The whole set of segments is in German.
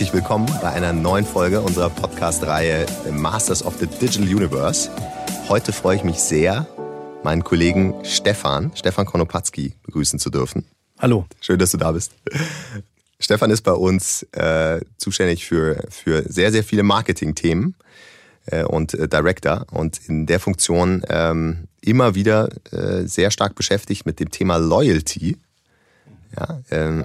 herzlich willkommen bei einer neuen Folge unserer Podcast-Reihe Masters of the Digital Universe. Heute freue ich mich sehr, meinen Kollegen Stefan, Stefan Konopatzki, begrüßen zu dürfen. Hallo. Schön, dass du da bist. Stefan ist bei uns äh, zuständig für, für sehr, sehr viele Marketing-Themen äh, und äh, Director und in der Funktion ähm, immer wieder äh, sehr stark beschäftigt mit dem Thema Loyalty. Ja, ähm,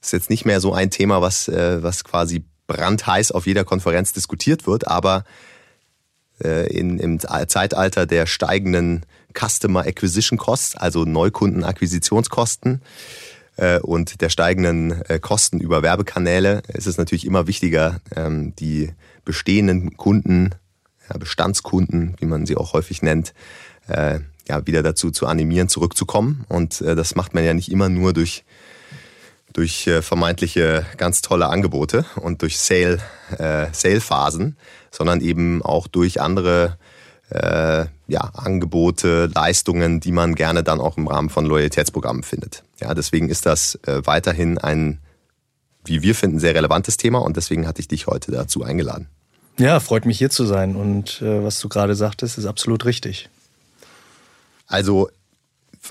ist jetzt nicht mehr so ein Thema, was, äh, was quasi brandheiß auf jeder Konferenz diskutiert wird, aber äh, in, im Zeitalter der steigenden Customer Acquisition Costs, also Neukundenakquisitionskosten äh, und der steigenden äh, Kosten über Werbekanäle, ist es natürlich immer wichtiger, ähm, die bestehenden Kunden, Bestandskunden, wie man sie auch häufig nennt, ja, wieder dazu zu animieren, zurückzukommen. Und das macht man ja nicht immer nur durch durch äh, vermeintliche ganz tolle Angebote und durch Sale, äh, Sale-Phasen, sondern eben auch durch andere äh, ja, Angebote, Leistungen, die man gerne dann auch im Rahmen von Loyalitätsprogrammen findet. Ja, deswegen ist das äh, weiterhin ein, wie wir finden, sehr relevantes Thema und deswegen hatte ich dich heute dazu eingeladen. Ja, freut mich hier zu sein und äh, was du gerade sagtest, ist absolut richtig. Also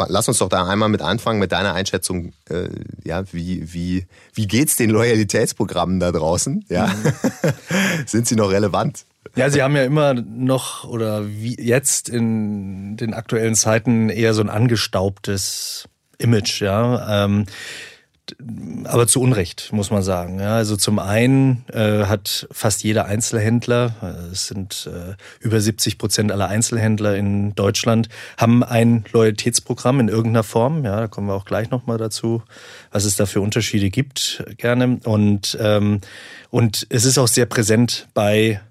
lass uns doch da einmal mit anfangen mit deiner Einschätzung. Äh, ja, wie wie wie geht's den Loyalitätsprogrammen da draußen? Ja, mhm. sind sie noch relevant? Ja, sie haben ja immer noch oder wie jetzt in den aktuellen Zeiten eher so ein angestaubtes Image. Ja. Ähm, aber zu Unrecht, muss man sagen. Ja, also zum einen äh, hat fast jeder Einzelhändler, äh, es sind äh, über 70 Prozent aller Einzelhändler in Deutschland, haben ein Loyalitätsprogramm in irgendeiner Form. Ja, da kommen wir auch gleich nochmal dazu, was es da für Unterschiede gibt, gerne. Und, ähm, und es ist auch sehr präsent bei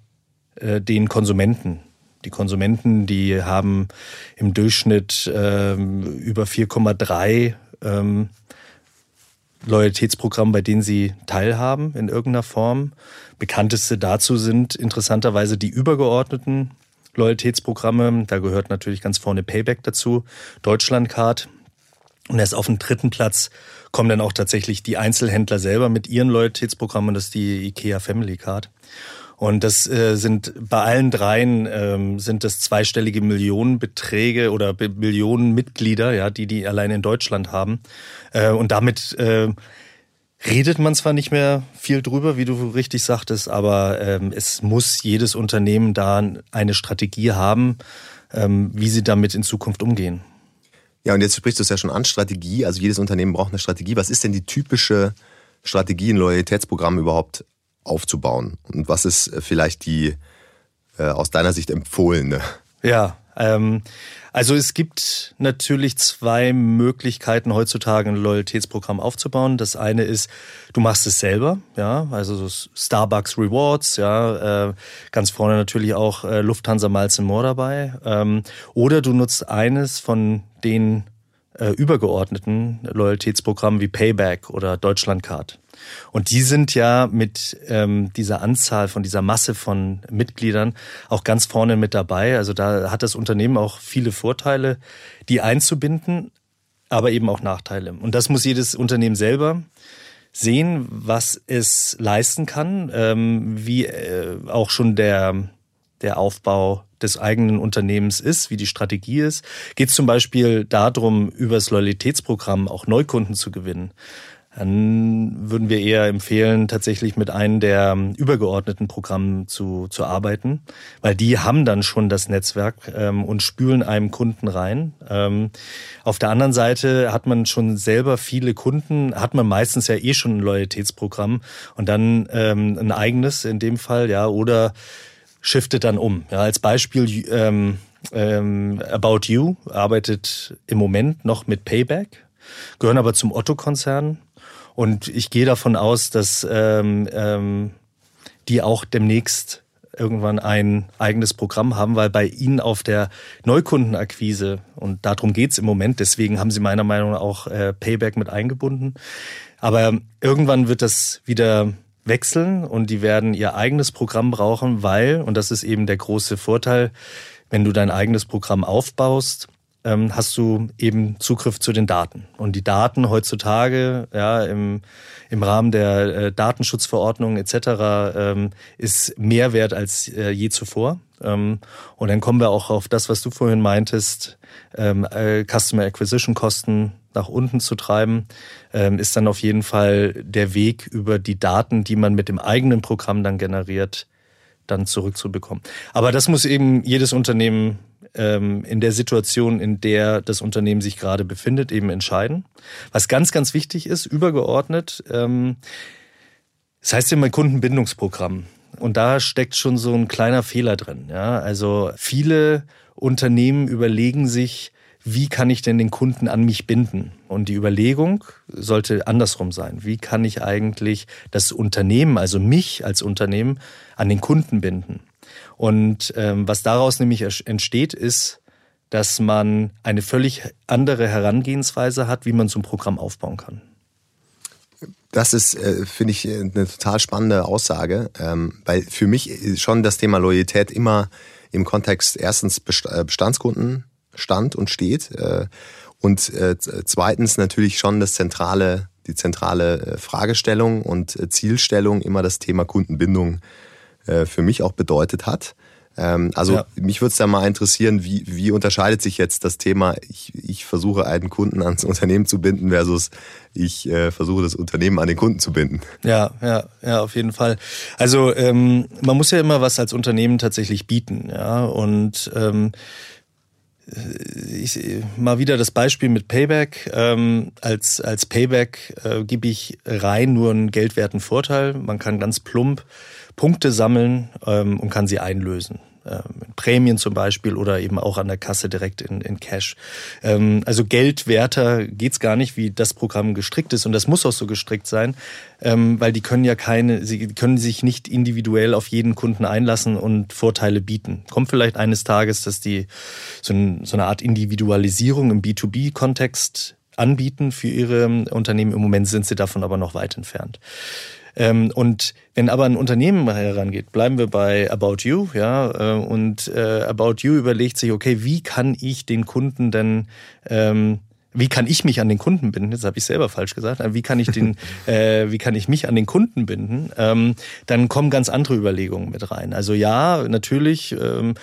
äh, den Konsumenten. Die Konsumenten, die haben im Durchschnitt ähm, über 4,3 ähm, Loyalitätsprogramm, bei denen sie teilhaben in irgendeiner Form. Bekannteste dazu sind interessanterweise die übergeordneten Loyalitätsprogramme. Da gehört natürlich ganz vorne Payback dazu, Deutschlandcard. Und erst auf den dritten Platz kommen dann auch tatsächlich die Einzelhändler selber mit ihren Loyalitätsprogrammen. Das ist die IKEA Family Card. Und das äh, sind bei allen dreien ähm, sind das zweistellige Millionenbeträge oder Millionen Mitglieder, ja, die die allein in Deutschland haben. Äh, und damit äh, redet man zwar nicht mehr viel drüber, wie du richtig sagtest, aber ähm, es muss jedes Unternehmen da eine Strategie haben, ähm, wie sie damit in Zukunft umgehen. Ja, und jetzt sprichst du es ja schon an, Strategie. Also jedes Unternehmen braucht eine Strategie. Was ist denn die typische Strategie, ein Loyalitätsprogramm überhaupt aufzubauen? Und was ist äh, vielleicht die äh, aus deiner Sicht empfohlene? Ja, ähm, also es gibt natürlich zwei Möglichkeiten heutzutage ein Loyalitätsprogramm aufzubauen. Das eine ist, du machst es selber, ja, also so Starbucks Rewards, ja, äh, ganz vorne natürlich auch äh, Lufthansa Miles More dabei. Ähm, oder du nutzt eines von den äh, übergeordneten Loyalitätsprogrammen wie Payback oder Deutschlandcard. Und die sind ja mit ähm, dieser Anzahl von dieser Masse von Mitgliedern auch ganz vorne mit dabei. Also da hat das Unternehmen auch viele Vorteile, die einzubinden, aber eben auch Nachteile. Und das muss jedes Unternehmen selber sehen, was es leisten kann, ähm, wie äh, auch schon der der Aufbau des eigenen Unternehmens ist, wie die Strategie ist. Geht es zum Beispiel darum, über das Loyalitätsprogramm auch Neukunden zu gewinnen dann würden wir eher empfehlen, tatsächlich mit einem der übergeordneten Programmen zu, zu arbeiten, weil die haben dann schon das Netzwerk ähm, und spülen einem Kunden rein. Ähm, auf der anderen Seite hat man schon selber viele Kunden, hat man meistens ja eh schon ein Loyalitätsprogramm und dann ähm, ein eigenes in dem Fall, ja, oder shiftet dann um. Ja, als Beispiel ähm, ähm, About You arbeitet im Moment noch mit Payback, gehören aber zum Otto-Konzern und ich gehe davon aus, dass ähm, ähm, die auch demnächst irgendwann ein eigenes Programm haben, weil bei ihnen auf der Neukundenakquise, und darum geht's im Moment, deswegen haben sie meiner Meinung nach auch äh, Payback mit eingebunden. Aber irgendwann wird das wieder wechseln und die werden ihr eigenes Programm brauchen, weil, und das ist eben der große Vorteil, wenn du dein eigenes Programm aufbaust, ähm, hast du eben Zugriff zu den Daten. Und die Daten heutzutage, ja, im, im Rahmen der äh, Datenschutzverordnung etc. Ähm, ist mehr wert als äh, je zuvor. Ähm, und dann kommen wir auch auf das, was du vorhin meintest, ähm, äh, Customer Acquisition Kosten nach unten zu treiben, ähm, ist dann auf jeden Fall der Weg über die Daten, die man mit dem eigenen Programm dann generiert, dann zurückzubekommen. Aber das muss eben jedes Unternehmen ähm, in der Situation, in der das Unternehmen sich gerade befindet, eben entscheiden. Was ganz, ganz wichtig ist, übergeordnet, ähm, das heißt immer Kundenbindungsprogramm. Und da steckt schon so ein kleiner Fehler drin. Ja? Also viele Unternehmen überlegen sich, wie kann ich denn den Kunden an mich binden? Und die Überlegung sollte andersrum sein. Wie kann ich eigentlich das Unternehmen, also mich als Unternehmen, an den Kunden binden? Und ähm, was daraus nämlich entsteht, ist, dass man eine völlig andere Herangehensweise hat, wie man so ein Programm aufbauen kann. Das ist, äh, finde ich, eine total spannende Aussage, ähm, weil für mich schon das Thema Loyalität immer im Kontext erstens äh, Bestandskunden stand und steht äh, und äh, zweitens natürlich schon das zentrale, die zentrale äh, Fragestellung und Zielstellung immer das Thema Kundenbindung für mich auch bedeutet hat. Ähm, also ja. mich würde es da mal interessieren, wie, wie unterscheidet sich jetzt das Thema, ich, ich versuche einen Kunden ans Unternehmen zu binden versus ich äh, versuche das Unternehmen an den Kunden zu binden. Ja, ja, ja, auf jeden Fall. Also ähm, man muss ja immer was als Unternehmen tatsächlich bieten, ja und ähm, ich, mal wieder das Beispiel mit Payback. Ähm, als, als Payback äh, gebe ich rein nur einen geldwerten Vorteil. Man kann ganz plump Punkte sammeln ähm, und kann sie einlösen. Ähm, Prämien zum Beispiel oder eben auch an der Kasse direkt in, in Cash. Ähm, also geldwerter geht's gar nicht, wie das Programm gestrickt ist und das muss auch so gestrickt sein, ähm, weil die können ja keine, sie können sich nicht individuell auf jeden Kunden einlassen und Vorteile bieten. Kommt vielleicht eines Tages, dass die so, ein, so eine Art Individualisierung im B2B-Kontext anbieten für ihre Unternehmen. Im Moment sind sie davon aber noch weit entfernt. Ähm, und wenn aber ein Unternehmen herangeht, bleiben wir bei About You, ja, äh, und äh, About You überlegt sich, okay, wie kann ich den Kunden denn ähm, wie kann ich mich an den Kunden binden? Das habe ich selber falsch gesagt. Wie kann ich den, äh, wie kann ich mich an den Kunden binden? Ähm, dann kommen ganz andere Überlegungen mit rein. Also ja, natürlich, ähm,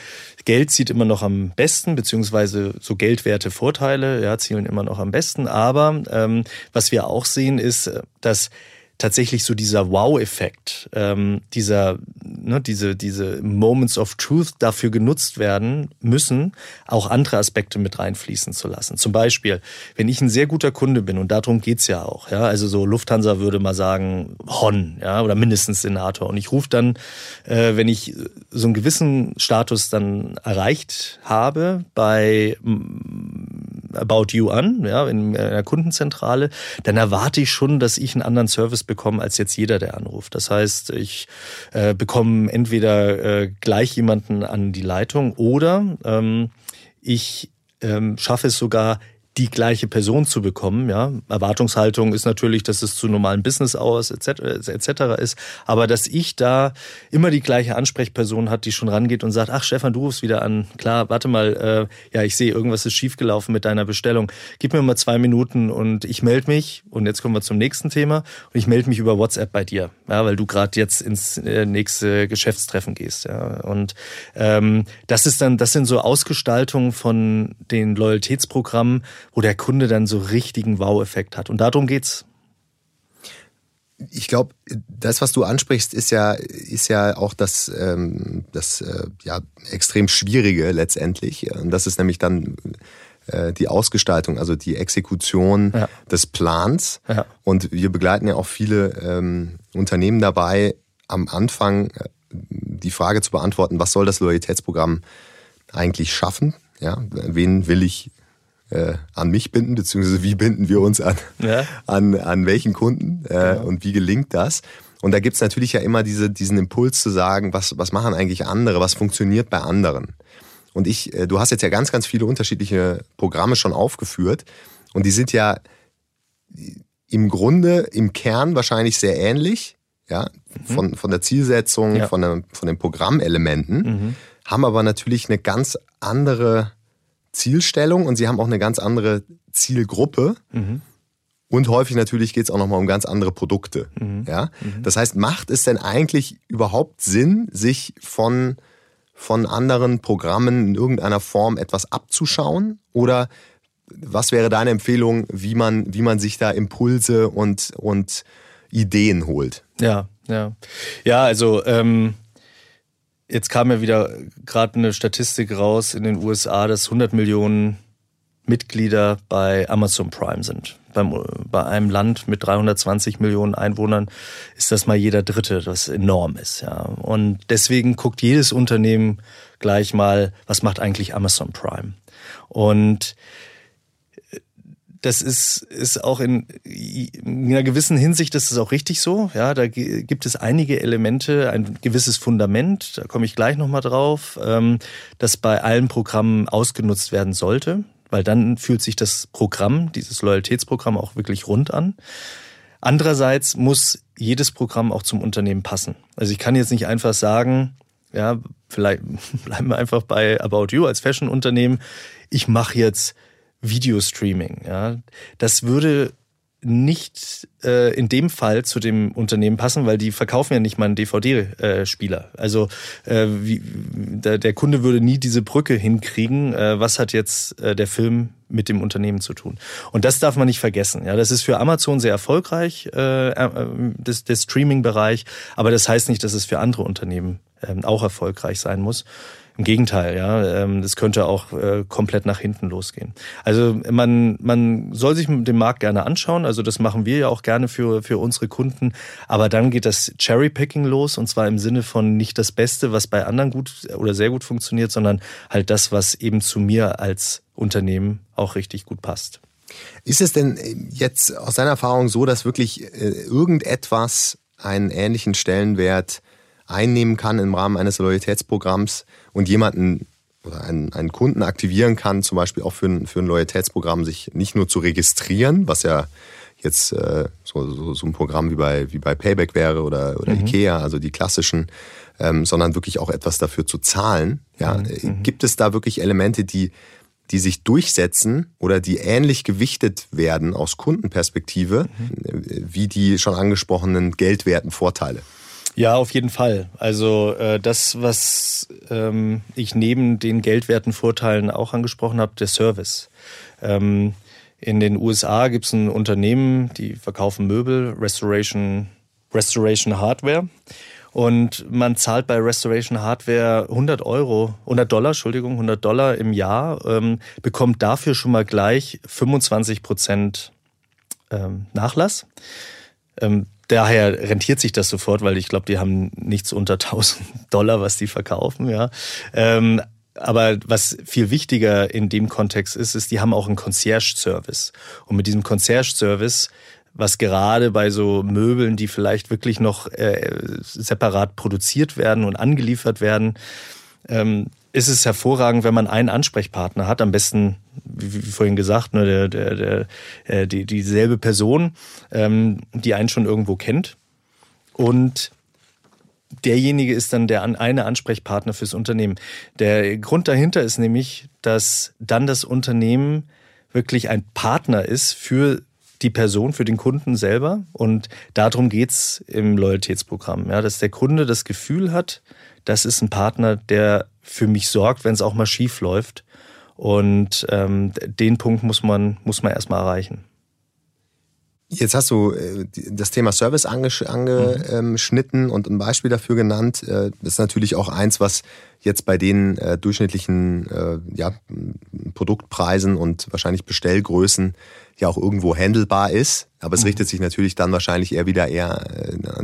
Geld zieht immer noch am besten, beziehungsweise so geldwerte Vorteile, ja, zielen immer noch am besten. Aber ähm, was wir auch sehen, ist, dass tatsächlich so dieser Wow-Effekt, ähm, dieser, ne, diese, diese Moments of Truth dafür genutzt werden müssen, auch andere Aspekte mit reinfließen zu lassen. Zum Beispiel, wenn ich ein sehr guter Kunde bin, und darum geht's ja auch, ja, also so Lufthansa würde mal sagen, Hon, ja, oder mindestens Senator. Und ich rufe dann, äh, wenn ich so einen gewissen Status dann erreicht habe bei About You an, ja, in einer Kundenzentrale, dann erwarte ich schon, dass ich einen anderen Service bekomme als jetzt jeder, der anruft. Das heißt, ich äh, bekomme entweder äh, gleich jemanden an die Leitung oder ähm, ich ähm, schaffe es sogar, die gleiche Person zu bekommen. Ja, Erwartungshaltung ist natürlich, dass es zu normalen Business Hours etc. etc. ist, aber dass ich da immer die gleiche Ansprechperson hat, die schon rangeht und sagt, ach Stefan, du rufst wieder an. Klar, warte mal, äh, ja, ich sehe, irgendwas ist schiefgelaufen mit deiner Bestellung. Gib mir mal zwei Minuten und ich melde mich. Und jetzt kommen wir zum nächsten Thema. Und ich melde mich über WhatsApp bei dir, ja, weil du gerade jetzt ins äh, nächste Geschäftstreffen gehst. Ja, und ähm, das ist dann, das sind so Ausgestaltungen von den Loyalitätsprogrammen wo der Kunde dann so richtigen Wow-Effekt hat. Und darum geht's. Ich glaube, das, was du ansprichst, ist ja, ist ja auch das, ähm, das äh, ja, extrem Schwierige letztendlich. Und das ist nämlich dann äh, die Ausgestaltung, also die Exekution ja. des Plans. Ja. Und wir begleiten ja auch viele ähm, Unternehmen dabei, am Anfang äh, die Frage zu beantworten, was soll das Loyalitätsprogramm eigentlich schaffen? Ja, wen will ich äh, an mich binden, beziehungsweise wie binden wir uns an, ja. an, an welchen Kunden äh, ja. und wie gelingt das? Und da gibt's natürlich ja immer diese, diesen Impuls zu sagen, was, was machen eigentlich andere, was funktioniert bei anderen. Und ich, äh, du hast jetzt ja ganz, ganz viele unterschiedliche Programme schon aufgeführt und die sind ja im Grunde, im Kern wahrscheinlich sehr ähnlich, ja, mhm. von, von der Zielsetzung, ja. von, der, von den Programmelementen, mhm. haben aber natürlich eine ganz andere Zielstellung und sie haben auch eine ganz andere Zielgruppe. Mhm. Und häufig natürlich geht es auch nochmal um ganz andere Produkte. Mhm. Ja? Mhm. Das heißt, macht es denn eigentlich überhaupt Sinn, sich von, von anderen Programmen in irgendeiner Form etwas abzuschauen? Oder was wäre deine Empfehlung, wie man, wie man sich da Impulse und, und Ideen holt? Ja, ja. Ja, also ähm, jetzt kam ja wieder gerade eine Statistik raus in den USA, dass 100 Millionen Mitglieder bei Amazon Prime sind. Beim, bei einem Land mit 320 Millionen Einwohnern ist das mal jeder Dritte, was enorm ist. Ja. Und deswegen guckt jedes Unternehmen gleich mal, was macht eigentlich Amazon Prime? Und das ist, ist auch in, in einer gewissen Hinsicht ist es auch richtig so. Ja, da gibt es einige Elemente, ein gewisses Fundament, da komme ich gleich nochmal drauf, ähm, das bei allen Programmen ausgenutzt werden sollte, weil dann fühlt sich das Programm, dieses Loyalitätsprogramm auch wirklich rund an. Andererseits muss jedes Programm auch zum Unternehmen passen. Also ich kann jetzt nicht einfach sagen, ja, vielleicht bleiben wir einfach bei About You als Fashion-Unternehmen. Ich mache jetzt Videostreaming. Ja, das würde nicht äh, in dem Fall zu dem Unternehmen passen, weil die verkaufen ja nicht mal einen DVD-Spieler. Äh, also äh, wie, der, der Kunde würde nie diese Brücke hinkriegen. Äh, was hat jetzt äh, der Film mit dem Unternehmen zu tun? Und das darf man nicht vergessen. Ja, das ist für Amazon sehr erfolgreich, äh, äh, das, der Streaming-Bereich, aber das heißt nicht, dass es für andere Unternehmen äh, auch erfolgreich sein muss. Im Gegenteil, ja, ähm, das könnte auch äh, komplett nach hinten losgehen. Also man, man soll sich den Markt gerne anschauen. Also das machen wir ja auch gerne für, für unsere Kunden. Aber dann geht das Cherrypicking los und zwar im Sinne von nicht das Beste, was bei anderen gut oder sehr gut funktioniert, sondern halt das, was eben zu mir als Unternehmen auch richtig gut passt. Ist es denn jetzt aus deiner Erfahrung so, dass wirklich äh, irgendetwas einen ähnlichen Stellenwert einnehmen kann im Rahmen eines Loyalitätsprogramms und jemanden oder einen, einen Kunden aktivieren kann, zum Beispiel auch für ein, für ein Loyalitätsprogramm, sich nicht nur zu registrieren, was ja jetzt äh, so, so, so ein Programm wie bei, wie bei Payback wäre oder, oder mhm. Ikea, also die klassischen, ähm, sondern wirklich auch etwas dafür zu zahlen. Ja, mhm. Äh, mhm. Gibt es da wirklich Elemente, die, die sich durchsetzen oder die ähnlich gewichtet werden aus Kundenperspektive, mhm. wie die schon angesprochenen geldwerten Vorteile? Ja, auf jeden Fall. Also äh, das, was ähm, ich neben den geldwerten Vorteilen auch angesprochen habe, der Service. Ähm, in den USA gibt es ein Unternehmen, die verkaufen Möbel, Restoration, Restoration Hardware. Und man zahlt bei Restoration Hardware 100 Euro, 100 Dollar, Entschuldigung, 100 Dollar im Jahr, ähm, bekommt dafür schon mal gleich 25 Prozent ähm, Nachlass. Ähm, daher rentiert sich das sofort, weil ich glaube, die haben nichts unter 1000 Dollar, was die verkaufen, ja. Ähm, aber was viel wichtiger in dem Kontext ist, ist, die haben auch einen Concierge-Service. Und mit diesem Concierge-Service, was gerade bei so Möbeln, die vielleicht wirklich noch äh, separat produziert werden und angeliefert werden, ähm, ist es hervorragend, wenn man einen Ansprechpartner hat, am besten, wie, vorhin gesagt, ne, der, der, der, äh, die, dieselbe Person, ähm, die einen schon irgendwo kennt. Und derjenige ist dann der eine Ansprechpartner fürs Unternehmen. Der Grund dahinter ist nämlich, dass dann das Unternehmen wirklich ein Partner ist für die Person, für den Kunden selber. Und darum geht's im Loyalitätsprogramm. Ja, dass der Kunde das Gefühl hat, das ist ein Partner, der für mich sorgt, wenn es auch mal schief läuft. Und ähm, den Punkt muss man, muss man erstmal erreichen. Jetzt hast du äh, das Thema Service angeschnitten und ein Beispiel dafür genannt. Äh, das ist natürlich auch eins, was jetzt bei den äh, durchschnittlichen ja, Produktpreisen und wahrscheinlich Bestellgrößen ja auch irgendwo handelbar ist. Aber es mhm. richtet sich natürlich dann wahrscheinlich eher wieder eher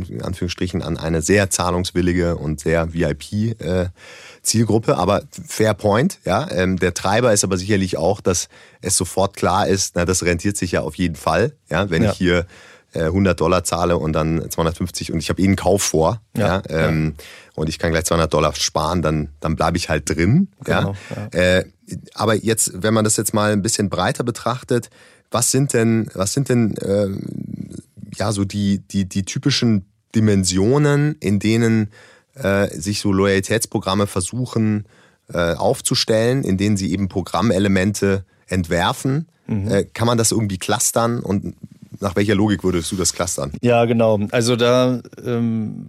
in Anführungsstrichen an eine sehr zahlungswillige und sehr VIP Zielgruppe. Aber fair point, ja. Ähm, der Treiber ist aber sicherlich auch, dass es sofort klar ist, na, das rentiert sich ja auf jeden Fall, ja, wenn ja. ich hier 100 äh, Dollar zahle und dann 250 und ich habe eh einen Kauf vor, ja, ja, ähm, ja, und ich kann gleich 200 Dollar sparen, dann dann bleibe ich halt drin, genau, ja. Äh, aber jetzt, wenn man das jetzt mal ein bisschen breiter betrachtet, was sind denn was sind denn äh, ja so die die die typischen Dimensionen, in denen äh, sich so Loyalitätsprogramme versuchen äh, aufzustellen, in denen sie eben Programmelemente entwerfen. Mhm. Äh, kann man das irgendwie clustern und nach welcher Logik würdest du das clustern? Ja, genau. Also da ähm,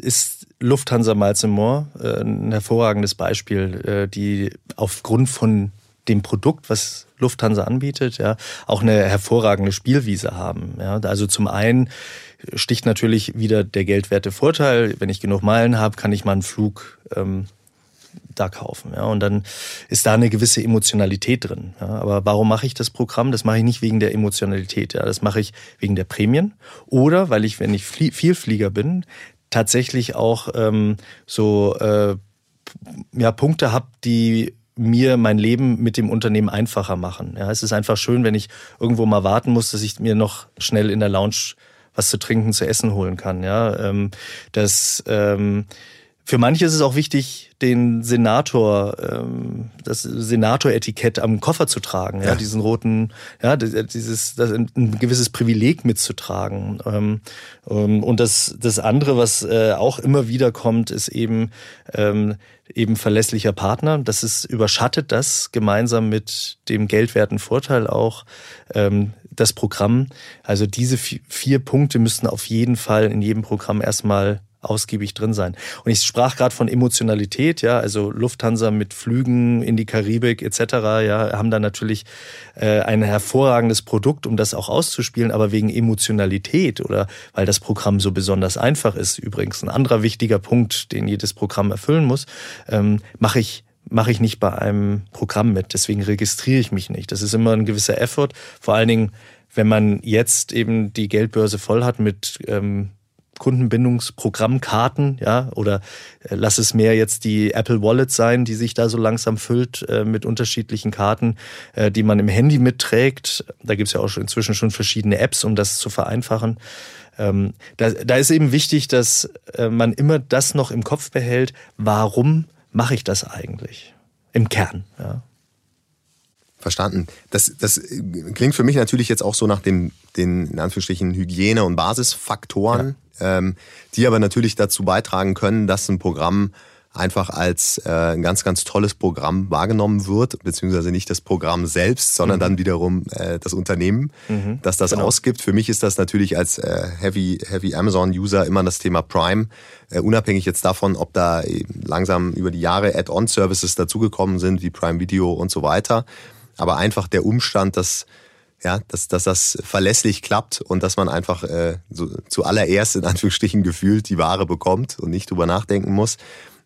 ist Lufthansa Miles äh, ein hervorragendes Beispiel, äh, die aufgrund von dem Produkt, was Lufthansa anbietet, ja, auch eine hervorragende Spielwiese haben. Ja. Also zum einen sticht natürlich wieder der geldwerte Vorteil. Wenn ich genug Meilen habe, kann ich mal einen Flug ähm, da kaufen. Ja, und dann ist da eine gewisse Emotionalität drin. Ja, aber warum mache ich das Programm? Das mache ich nicht wegen der Emotionalität. Ja, das mache ich wegen der Prämien oder weil ich, wenn ich Vielflieger bin, tatsächlich auch ähm, so äh, ja, Punkte habe, die mir mein Leben mit dem Unternehmen einfacher machen. Ja, es ist einfach schön, wenn ich irgendwo mal warten muss, dass ich mir noch schnell in der Lounge was zu trinken, zu essen holen kann. Ja, ähm, das ähm, für manche ist es auch wichtig, den Senator, ähm, das Senator-Etikett am Koffer zu tragen, ja, ja. diesen roten, ja, dieses, das, ein gewisses Privileg mitzutragen. Ähm, ähm, und das, das andere, was äh, auch immer wieder kommt, ist eben ähm, eben verlässlicher Partner. Das ist überschattet das gemeinsam mit dem geldwerten Vorteil auch ähm, das Programm. Also diese vier Punkte müssten auf jeden Fall in jedem Programm erstmal ausgiebig drin sein. Und ich sprach gerade von Emotionalität, ja, also Lufthansa mit Flügen in die Karibik etc., ja, haben da natürlich äh, ein hervorragendes Produkt, um das auch auszuspielen, aber wegen Emotionalität oder weil das Programm so besonders einfach ist, übrigens ein anderer wichtiger Punkt, den jedes Programm erfüllen muss, ähm, mache ich mache ich nicht bei einem Programm mit, deswegen registriere ich mich nicht. Das ist immer ein gewisser Effort, vor allen Dingen, wenn man jetzt eben die Geldbörse voll hat mit ähm, Kundenbindungsprogrammkarten, ja, oder äh, lass es mehr jetzt die Apple Wallet sein, die sich da so langsam füllt äh, mit unterschiedlichen Karten, äh, die man im Handy mitträgt. Da gibt's ja auch schon inzwischen schon verschiedene Apps, um das zu vereinfachen. Ähm, da, da ist eben wichtig, dass äh, man immer das noch im Kopf behält, warum mache ich das eigentlich? Im Kern, ja. Verstanden. Das, das klingt für mich natürlich jetzt auch so nach den, den in Anführungsstrichen Hygiene- und Basisfaktoren, ja. Ähm, die aber natürlich dazu beitragen können, dass ein Programm einfach als äh, ein ganz, ganz tolles Programm wahrgenommen wird, beziehungsweise nicht das Programm selbst, sondern mhm. dann wiederum äh, das Unternehmen, mhm. das das genau. ausgibt. Für mich ist das natürlich als äh, Heavy, Heavy Amazon-User immer das Thema Prime, äh, unabhängig jetzt davon, ob da langsam über die Jahre Add-on-Services dazugekommen sind, wie Prime Video und so weiter aber einfach der Umstand, dass ja, dass, dass das verlässlich klappt und dass man einfach äh, so, zuallererst in Anführungsstrichen gefühlt die Ware bekommt und nicht drüber nachdenken muss,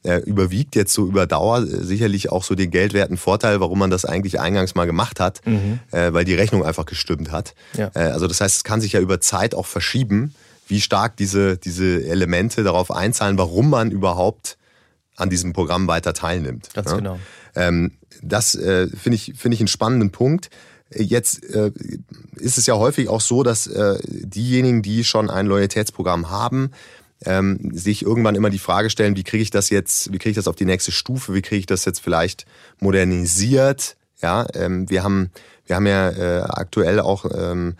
äh, überwiegt jetzt so über Dauer äh, sicherlich auch so den geldwerten Vorteil, warum man das eigentlich eingangs mal gemacht hat, mhm. äh, weil die Rechnung einfach gestimmt hat. Ja. Äh, also das heißt, es kann sich ja über Zeit auch verschieben, wie stark diese, diese Elemente darauf einzahlen, warum man überhaupt an diesem Programm weiter teilnimmt. Ganz ja? genau. Ähm, das äh, finde ich, finde ich einen spannenden Punkt. Jetzt äh, ist es ja häufig auch so, dass äh, diejenigen, die schon ein Loyalitätsprogramm haben, ähm, sich irgendwann immer die Frage stellen, wie kriege ich das jetzt, wie kriege ich das auf die nächste Stufe, wie kriege ich das jetzt vielleicht modernisiert? Ja, ähm, wir haben, wir haben ja äh, aktuell auch ähm,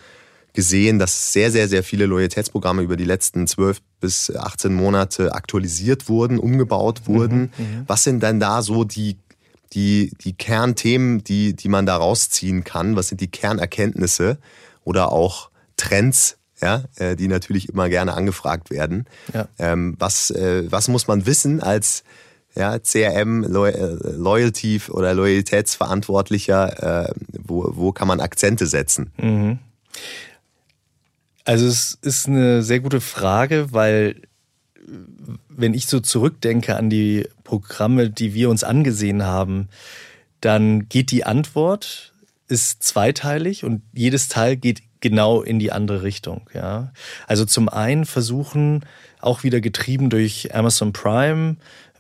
gesehen, dass sehr, sehr, sehr viele Loyalitätsprogramme über die letzten zwölf bis 18 Monate aktualisiert wurden, umgebaut wurden. Mhm, mhm, Was sind denn da so die die, die Kernthemen, die, die man da rausziehen kann? Was sind die Kernerkenntnisse oder auch Trends, ja, äh, die natürlich immer gerne angefragt werden? Ja. Ähm, was, äh, was muss man wissen als ja, CRM, Loyalty oder Loyalitätsverantwortlicher? Äh, wo, wo kann man Akzente setzen? Mhm. Also es ist eine sehr gute Frage, weil wenn ich so zurückdenke an die Programme, die wir uns angesehen haben, dann geht die Antwort, ist zweiteilig und jedes Teil geht genau in die andere Richtung. Ja. Also zum einen versuchen, auch wieder getrieben durch Amazon Prime,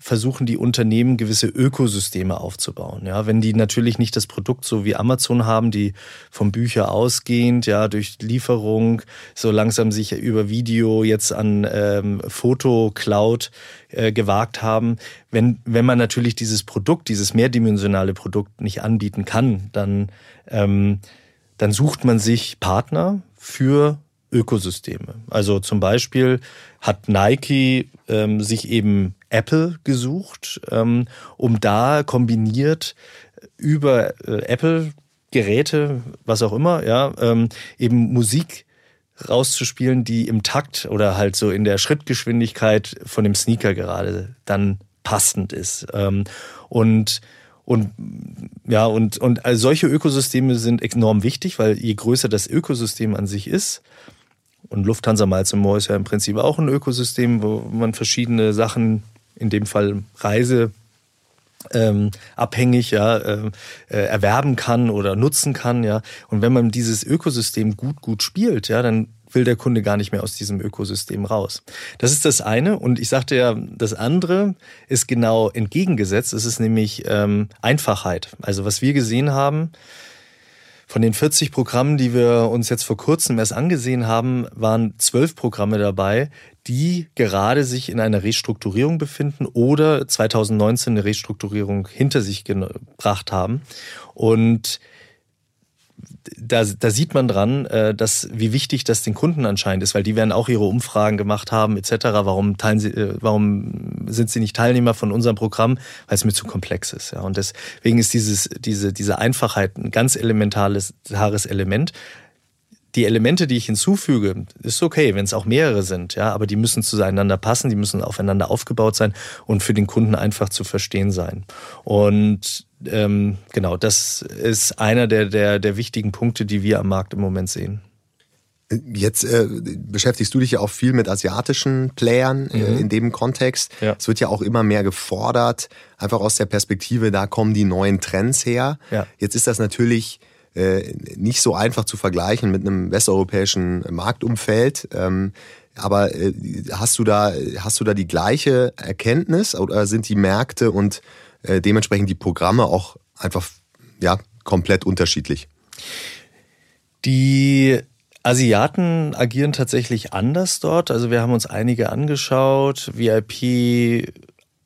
versuchen die Unternehmen gewisse Ökosysteme aufzubauen. Ja, wenn die natürlich nicht das Produkt so wie Amazon haben, die vom Bücher ausgehend, ja, durch Lieferung so langsam sich über Video jetzt an ähm, Foto Cloud äh, gewagt haben. Wenn wenn man natürlich dieses Produkt, dieses mehrdimensionale Produkt nicht anbieten kann, dann ähm, dann sucht man sich Partner für Ökosysteme. Also zum Beispiel hat Nike ähm, sich eben Apple gesucht, ähm, um da kombiniert über äh, Apple Geräte, was auch immer, ja, ähm, eben Musik rauszuspielen, die im Takt oder halt so in der Schrittgeschwindigkeit von dem Sneaker gerade dann passend ist. Ähm, und und ja, und, und also solche Ökosysteme sind enorm wichtig, weil je größer das Ökosystem an sich ist, und Lufthansa Miles More ist ja im Prinzip auch ein Ökosystem, wo man verschiedene Sachen, in dem Fall Reise, ähm, abhängig ja, äh, äh, erwerben kann oder nutzen kann. Ja. Und wenn man dieses Ökosystem gut, gut spielt, ja, dann will der Kunde gar nicht mehr aus diesem Ökosystem raus. Das ist das eine. Und ich sagte ja, das andere ist genau entgegengesetzt. Es ist nämlich ähm, Einfachheit. Also was wir gesehen haben, von den 40 Programmen, die wir uns jetzt vor kurzem erst angesehen haben, waren zwölf Programme dabei, die gerade sich in einer Restrukturierung befinden oder 2019 eine Restrukturierung hinter sich gebracht haben. Und da, da sieht man dran, äh, dass wie wichtig das den Kunden anscheinend ist, weil die werden auch ihre Umfragen gemacht haben etc. Warum teilen sie, äh, warum sind sie nicht Teilnehmer von unserem Programm? Weil es mir zu komplex ist. Ja. Und deswegen ist dieses, diese, diese Einfachheit ein ganz elementares Element die Elemente, die ich hinzufüge, ist okay, wenn es auch mehrere sind, ja, aber die müssen zueinander passen, die müssen aufeinander aufgebaut sein und für den Kunden einfach zu verstehen sein. Und ähm, genau, das ist einer der, der, der wichtigen Punkte, die wir am Markt im Moment sehen. Jetzt äh, beschäftigst du dich ja auch viel mit asiatischen Playern äh, mhm. in dem Kontext. Ja. Es wird ja auch immer mehr gefordert, einfach aus der Perspektive, da kommen die neuen Trends her. Ja. Jetzt ist das natürlich äh, nicht so einfach zu vergleichen mit einem westeuropäischen Marktumfeld. Ähm, aber äh, hast du da hast du da die gleiche Erkenntnis oder sind die Märkte und äh, dementsprechend die Programme auch einfach ja komplett unterschiedlich? Die Asiaten agieren tatsächlich anders dort. Also wir haben uns einige angeschaut. VIP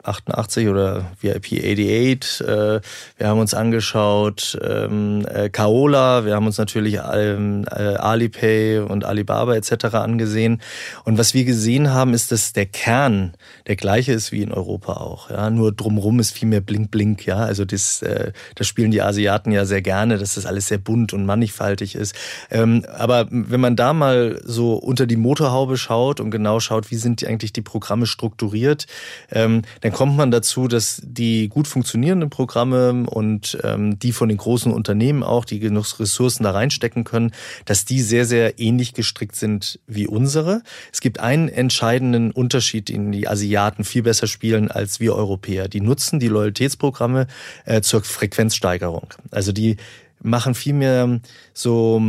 88 oder VIP 88. Äh, wir haben uns angeschaut ähm, äh, Kaola, wir haben uns natürlich ähm, äh, Alipay und Alibaba etc. angesehen. Und was wir gesehen haben, ist, dass der Kern der gleiche ist wie in Europa auch. Ja, nur drumrum ist viel mehr Blink Blink. Ja, also das, äh, das spielen die Asiaten ja sehr gerne, dass das alles sehr bunt und mannigfaltig ist. Ähm, aber wenn man da mal so unter die Motorhaube schaut und genau schaut, wie sind die eigentlich die Programme strukturiert, ähm, dann dann kommt man dazu, dass die gut funktionierenden Programme und ähm, die von den großen Unternehmen auch, die genug Ressourcen da reinstecken können, dass die sehr, sehr ähnlich gestrickt sind wie unsere. Es gibt einen entscheidenden Unterschied, den die Asiaten viel besser spielen als wir Europäer. Die nutzen die Loyalitätsprogramme äh, zur Frequenzsteigerung. Also die machen viel mehr so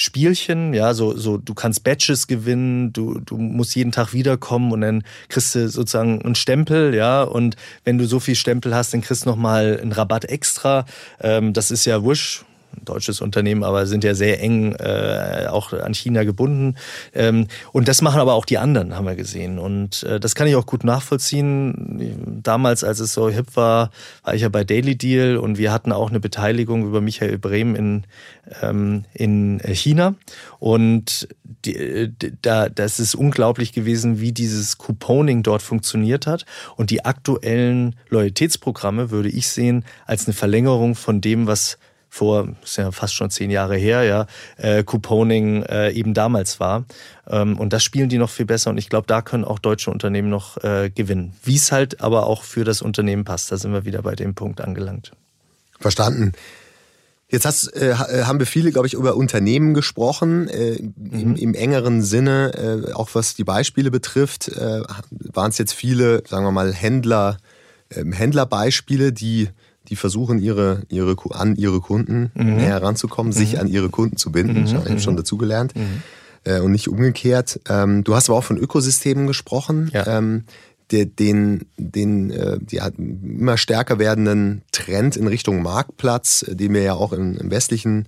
Spielchen, ja, so, so, du kannst Badges gewinnen, du, du musst jeden Tag wiederkommen und dann kriegst du sozusagen einen Stempel, ja, und wenn du so viel Stempel hast, dann kriegst du nochmal einen Rabatt extra. Ähm, das ist ja wusch, deutsches Unternehmen, aber sind ja sehr eng äh, auch an China gebunden. Ähm, und das machen aber auch die anderen, haben wir gesehen. Und äh, das kann ich auch gut nachvollziehen. Damals, als es so hip war, war ich ja bei Daily Deal und wir hatten auch eine Beteiligung über Michael Brehm in, ähm, in China. Und die, da, das ist unglaublich gewesen, wie dieses Couponing dort funktioniert hat. Und die aktuellen Loyalitätsprogramme würde ich sehen als eine Verlängerung von dem, was vor, ist ja fast schon zehn Jahre her, ja, äh, Couponing äh, eben damals war. Ähm, und das spielen die noch viel besser und ich glaube, da können auch deutsche Unternehmen noch äh, gewinnen. Wie es halt aber auch für das Unternehmen passt, da sind wir wieder bei dem Punkt angelangt. Verstanden. Jetzt hast, äh, äh haben wir viele, glaube ich, über Unternehmen gesprochen. Äh, mhm. im, im, engeren Sinne, äh, auch was die Beispiele betrifft, äh, waren es jetzt viele, sagen wir mal, Händler, äh, Händlerbeispiele, die die versuchen, ihre, ihre, an ihre Kunden mhm. näher ranzukommen, sich mhm. an ihre Kunden zu binden. Mhm. Ich habe schon dazugelernt. Mhm. Äh, und nicht umgekehrt. Ähm, du hast aber auch von Ökosystemen gesprochen. Ja. Ähm, der, den, den äh, die immer stärker werdenden Trend in Richtung Marktplatz, äh, den wir ja auch in, im westlichen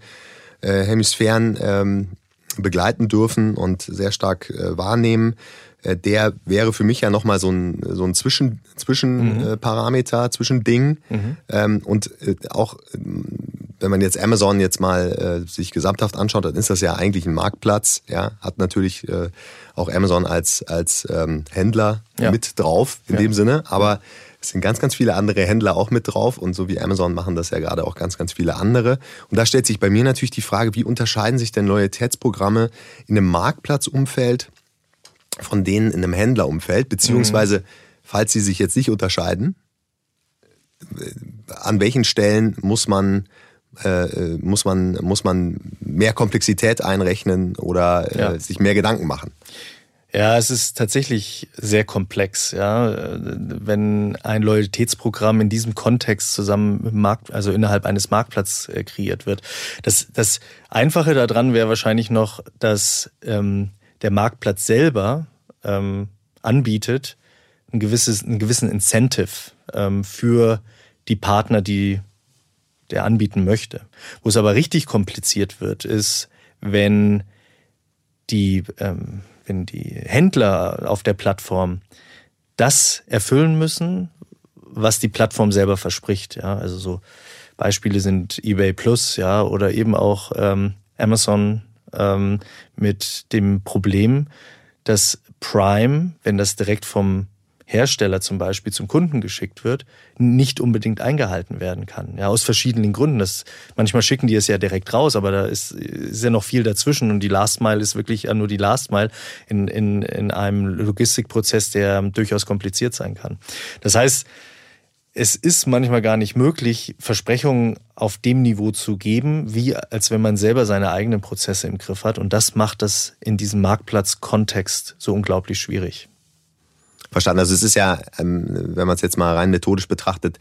äh, Hemisphären ähm, begleiten dürfen und sehr stark äh, wahrnehmen. Äh, der wäre für mich ja nochmal so ein, so ein Zwischen, Zwischenparameter, mhm. äh, Zwischending. Mhm. Ähm, und äh, auch wenn man jetzt Amazon jetzt mal sich gesamthaft anschaut, dann ist das ja eigentlich ein Marktplatz. Ja, hat natürlich auch Amazon als als ähm, Händler ja. mit drauf in ja. dem Sinne, aber es sind ganz, ganz viele andere Händler auch mit drauf und so wie Amazon machen das ja gerade auch ganz, ganz viele andere. Und da stellt sich bei mir natürlich die Frage, wie unterscheiden sich denn Loyalitätsprogramme in einem Marktplatzumfeld von denen in einem Händlerumfeld, beziehungsweise mhm. falls sie sich jetzt nicht unterscheiden, an welchen Stellen muss man äh, muss man muss man mehr Komplexität einrechnen oder äh, ja. sich mehr Gedanken machen? Ja, es ist tatsächlich sehr komplex. Ja, wenn ein Loyalitätsprogramm in diesem Kontext zusammen im Markt, also innerhalb eines Marktplatzes äh, kreiert wird. Das, das Einfache daran wäre wahrscheinlich noch, dass ähm, der Marktplatz selber ähm, anbietet, ein gewisses, einen gewissen Incentive ähm, für die Partner, die der anbieten möchte. Wo es aber richtig kompliziert wird, ist, wenn die, ähm, wenn die Händler auf der Plattform das erfüllen müssen, was die Plattform selber verspricht. Ja, also so Beispiele sind eBay Plus, ja, oder eben auch ähm, Amazon ähm, mit dem Problem, dass Prime, wenn das direkt vom Hersteller zum Beispiel zum Kunden geschickt wird, nicht unbedingt eingehalten werden kann. Ja, aus verschiedenen Gründen. Das, manchmal schicken die es ja direkt raus, aber da ist, ist ja noch viel dazwischen und die Last Mile ist wirklich nur die Last Mile in, in, in einem Logistikprozess, der durchaus kompliziert sein kann. Das heißt, es ist manchmal gar nicht möglich, Versprechungen auf dem Niveau zu geben, wie als wenn man selber seine eigenen Prozesse im Griff hat. Und das macht das in diesem Marktplatz-Kontext so unglaublich schwierig. Verstanden. Also es ist ja, ähm, wenn man es jetzt mal rein methodisch betrachtet,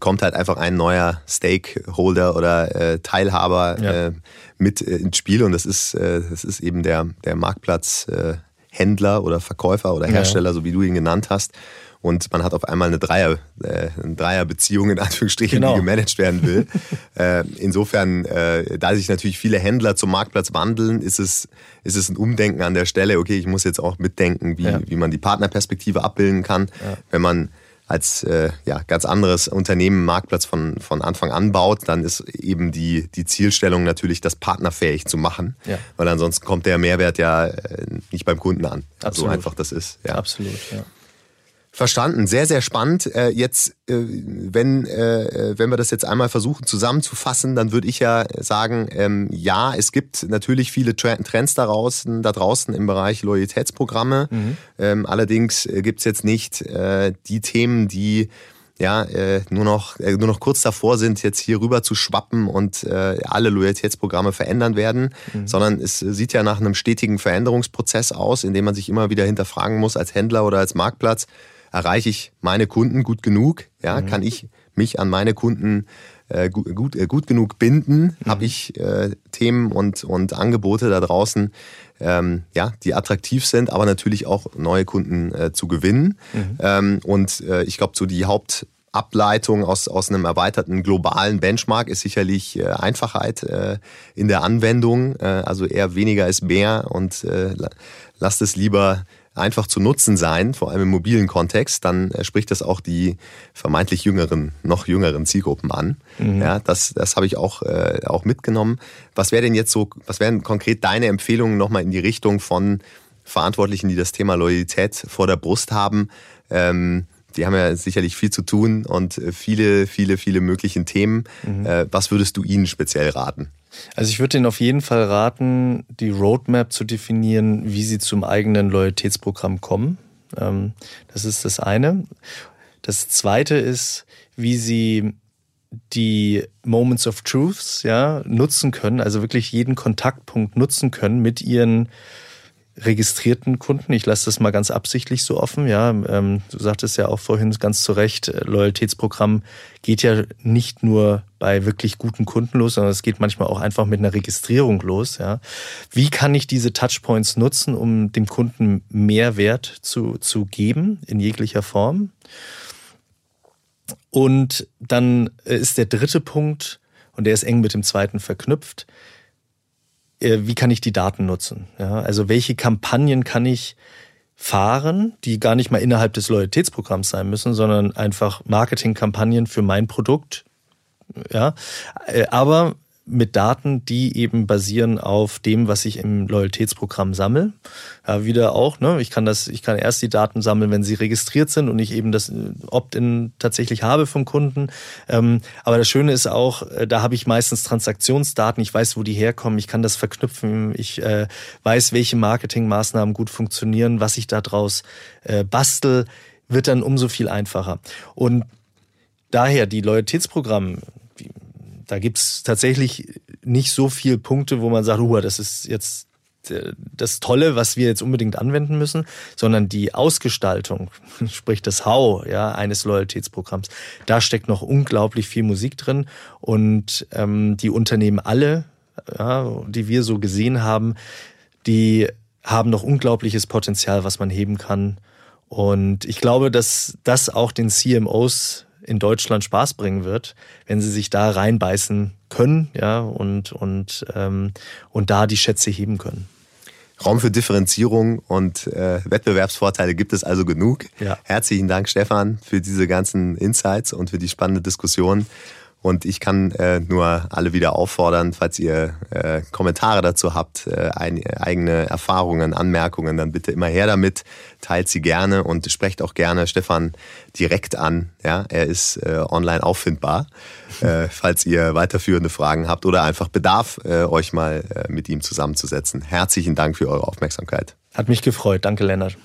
kommt halt einfach ein neuer Stakeholder oder äh, Teilhaber ja. äh, mit äh, ins Spiel und das ist, das ist eben der, der Marktplatzhändler oder Verkäufer oder Hersteller, ja. so wie du ihn genannt hast und man hat auf einmal eine Dreier, äh, eine Dreierbeziehung in Anführungsstrichen, genau. die gemanagt werden will. äh, insofern, äh, da sich natürlich viele Händler zum Marktplatz wandeln, ist es, ist es ein Umdenken an der Stelle, okay, ich muss jetzt auch mitdenken, wie, ja. wie man die Partnerperspektive abbilden kann, ja. wenn man als äh, ja, ganz anderes Unternehmen Marktplatz von, von Anfang an baut, dann ist eben die, die Zielstellung natürlich, das partnerfähig zu machen. Ja. Weil ansonsten kommt der Mehrwert ja äh, nicht beim Kunden an. Absolut. So einfach das ist. Ja. Absolut, ja. Verstanden, sehr, sehr spannend. Äh, jetzt, äh, wenn, äh, wenn wir das jetzt einmal versuchen zusammenzufassen, dann würde ich ja sagen, ähm, ja, es gibt natürlich viele Trends da draußen, da draußen im Bereich Loyalitätsprogramme. Mhm. Ähm, allerdings äh, gibt's jetzt nicht äh, die Themen, die ja, äh, nur noch äh, nur noch kurz davor sind, jetzt hier rüber zu schwappen und äh, alle Loyalitätsprogramme verändern werden, mhm. sondern es sieht ja nach einem stetigen Veränderungsprozess aus, in dem man sich immer wieder hinterfragen muss als Händler oder als Marktplatz, erreiche ich meine Kunden gut genug? Ja, mhm. kann ich mich an meine Kunden äh, gut, gut, äh, gut genug binden? Mhm. Habe ich äh, Themen und, und Angebote da draußen, ähm, ja, die attraktiv sind, aber natürlich auch neue Kunden äh, zu gewinnen? Mhm. Ähm, und äh, ich glaube, so die Hauptableitung aus, aus einem erweiterten globalen Benchmark ist sicherlich äh, Einfachheit äh, in der Anwendung. Äh, also eher weniger ist mehr und äh, lasst es lieber einfach zu nutzen sein, vor allem im mobilen Kontext, dann äh, spricht das auch die vermeintlich jüngeren, noch jüngeren Zielgruppen an. Mhm. Ja, das, das habe ich auch, äh, auch mitgenommen. Was wäre denn jetzt so, was wären konkret deine Empfehlungen nochmal in die Richtung von Verantwortlichen, die das Thema Loyalität vor der Brust haben? Ähm, die haben ja sicherlich viel zu tun und äh, viele, viele, viele möglichen Themen. Mhm. Äh, was würdest du ihnen speziell raten? Also ich würde Ihnen auf jeden Fall raten, die Roadmap zu definieren, wie Sie zum eigenen Loyalitätsprogramm kommen. Ähm, das ist das eine. Das zweite ist, wie Sie die Moments of Truths ja, nutzen können, also wirklich jeden Kontaktpunkt nutzen können mit Ihren registrierten Kunden. Ich lasse das mal ganz absichtlich so offen. Ja, ähm, du sagtest ja auch vorhin ganz zu Recht, äh, Loyalitätsprogramm geht ja nicht nur bei wirklich guten Kunden los, sondern es geht manchmal auch einfach mit einer Registrierung los. Ja, wie kann ich diese Touchpoints nutzen, um dem Kunden Mehrwert zu zu geben in jeglicher Form? Und dann äh, ist der dritte Punkt und der ist eng mit dem zweiten verknüpft wie kann ich die Daten nutzen? Ja, also welche Kampagnen kann ich fahren, die gar nicht mal innerhalb des Loyalitätsprogramms sein müssen, sondern einfach Marketingkampagnen für mein Produkt ja. Äh, aber mit Daten, die eben basieren auf dem, was ich im Loyalitätsprogramm sammle. Ja, wieder auch, ne? Ich kann das, ich kann erst die Daten sammeln, wenn sie registriert sind und ich eben das äh, Opt-in tatsächlich habe vom Kunden. Ähm, aber das Schöne ist auch, äh, da habe ich meistens Transaktionsdaten. Ich weiß, wo die herkommen. Ich kann das verknüpfen. Ich äh, weiß, welche Marketingmaßnahmen gut funktionieren, was ich daraus äh, bastel, wird dann umso viel einfacher. Und daher die Loyalitätsprogramme, da gibt's tatsächlich nicht so viele Punkte, wo man sagt, das ist jetzt äh, das Tolle, was wir jetzt unbedingt anwenden müssen, sondern die Ausgestaltung, sprich das How ja, eines Loyalitätsprogramms, da steckt noch unglaublich viel Musik drin und ähm, die Unternehmen alle, ja, die wir so gesehen haben, die haben noch unglaubliches Potenzial, was man heben kann. Und ich glaube, dass das auch den CMOs in Deutschland Spaß bringen wird, wenn sie sich da reinbeißen können, ja, und, und, ähm, und da die Schätze heben können. Raum für Differenzierung und äh, Wettbewerbsvorteile gibt es also genug. Ja. Herzlichen Dank, Stefan, für diese ganzen Insights und für die spannende Diskussion. Und ich kann äh, nur alle wieder auffordern, falls ihr äh, Kommentare dazu habt, äh, ein, eigene Erfahrungen, Anmerkungen, dann bitte immer her damit, teilt sie gerne und sprecht auch gerne Stefan direkt an. Ja, er ist äh, online auffindbar, äh, falls ihr weiterführende Fragen habt oder einfach Bedarf, äh, euch mal mit ihm zusammenzusetzen. Herzlichen Dank für eure Aufmerksamkeit. Hat mich gefreut. Danke, Lennart.